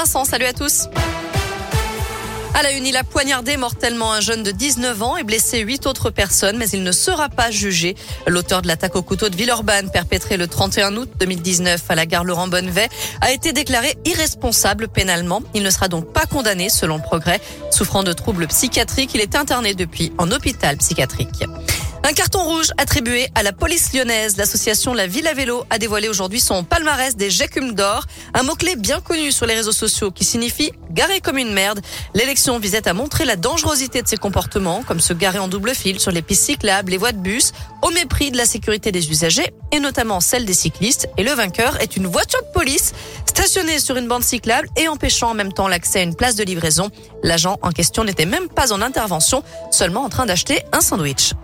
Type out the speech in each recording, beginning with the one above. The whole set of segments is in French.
Vincent, salut à tous. À la une, il a poignardé mortellement un jeune de 19 ans et blessé huit autres personnes, mais il ne sera pas jugé. L'auteur de l'attaque au couteau de Villeurbanne, perpétrée le 31 août 2019 à la gare Laurent Bonnevet, a été déclaré irresponsable pénalement. Il ne sera donc pas condamné selon progrès. Souffrant de troubles psychiatriques, il est interné depuis en hôpital psychiatrique. Un carton rouge attribué à la police lyonnaise. L'association La Ville à Vélo a dévoilé aujourd'hui son palmarès des Jécumes d'or, un mot-clé bien connu sur les réseaux sociaux qui signifie garer comme une merde. L'élection visait à montrer la dangerosité de ces comportements, comme se garer en double fil sur les pistes cyclables, les voies de bus, au mépris de la sécurité des usagers et notamment celle des cyclistes. Et le vainqueur est une voiture de police stationnée sur une bande cyclable et empêchant en même temps l'accès à une place de livraison. L'agent en question n'était même pas en intervention, seulement en train d'acheter un sandwich.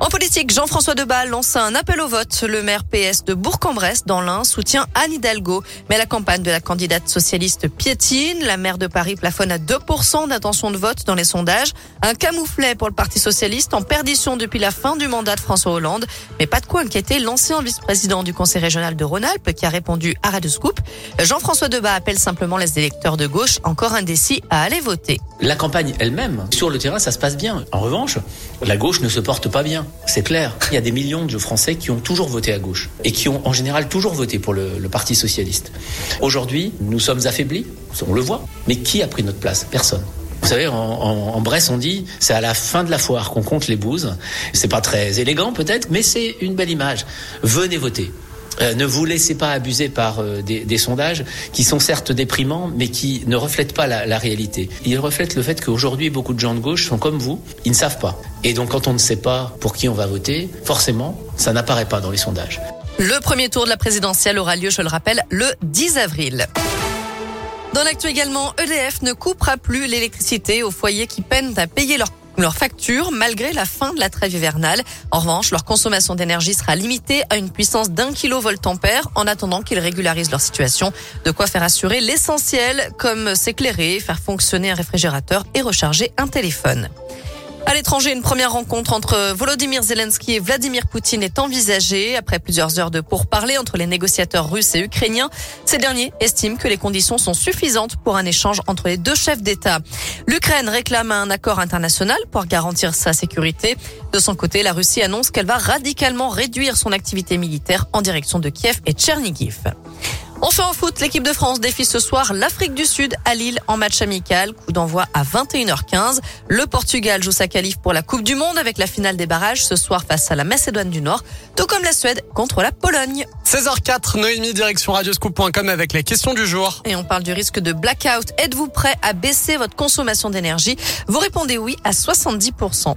En politique, Jean-François Debat lance un appel au vote. Le maire PS de Bourg-en-Bresse, dans l'Ain, soutient Anne Hidalgo. Mais la campagne de la candidate socialiste piétine. La maire de Paris plafonne à 2% d'intention de vote dans les sondages. Un camouflet pour le Parti socialiste en perdition depuis la fin du mandat de François Hollande. Mais pas de quoi inquiéter l'ancien vice-président du conseil régional de Rhône-Alpes qui a répondu à Radio Scoop. Jean-François Debat appelle simplement les électeurs de gauche encore indécis à aller voter. La campagne elle-même, sur le terrain, ça se passe bien. En revanche, la gauche ne se porte pas bien. C'est clair. Il y a des millions de Français qui ont toujours voté à gauche et qui ont en général toujours voté pour le, Parti socialiste. Aujourd'hui, nous sommes affaiblis, on le voit. Mais qui a pris notre place? Personne. Vous savez, en, en, en, Bresse, on dit c'est à la fin de la foire qu'on compte les bouses. C'est pas très élégant peut-être, mais c'est une belle image. Venez voter. Euh, ne vous laissez pas abuser par euh, des, sondages qui sont certes déprimants, mais qui ne reflètent pas la, la réalité. Ils reflètent le fait qu'aujourd'hui, beaucoup de gens de gauche sont comme vous, ils ne savent pas. Et donc, quand on ne sait pas pour qui on va voter, forcément, ça n'apparaît pas dans les sondages. Le premier tour de la présidentielle aura lieu, je le rappelle, le 10 avril. Dans l'actu également, EDF ne coupera plus l'électricité aux foyers qui peinent à payer leurs leur facture malgré la fin de la trêve hivernale. En revanche, leur consommation d'énergie sera limitée à une puissance d'un kilovoltampère en attendant qu'ils régularisent leur situation. De quoi faire assurer l'essentiel comme s'éclairer, faire fonctionner un réfrigérateur et recharger un téléphone. À l'étranger, une première rencontre entre Volodymyr Zelensky et Vladimir Poutine est envisagée. Après plusieurs heures de pourparlers entre les négociateurs russes et ukrainiens, ces derniers estiment que les conditions sont suffisantes pour un échange entre les deux chefs d'État. L'Ukraine réclame un accord international pour garantir sa sécurité. De son côté, la Russie annonce qu'elle va radicalement réduire son activité militaire en direction de Kiev et Tchernigiv. Enfin en foot, l'équipe de France défie ce soir l'Afrique du Sud à Lille en match amical. Coup d'envoi à 21h15. Le Portugal joue sa qualif pour la Coupe du Monde avec la finale des barrages ce soir face à la Macédoine du Nord, tout comme la Suède contre la Pologne. 16h04, Noémie, direction radioscoop.com avec la question du jour. Et on parle du risque de blackout. Êtes-vous prêt à baisser votre consommation d'énergie? Vous répondez oui à 70%.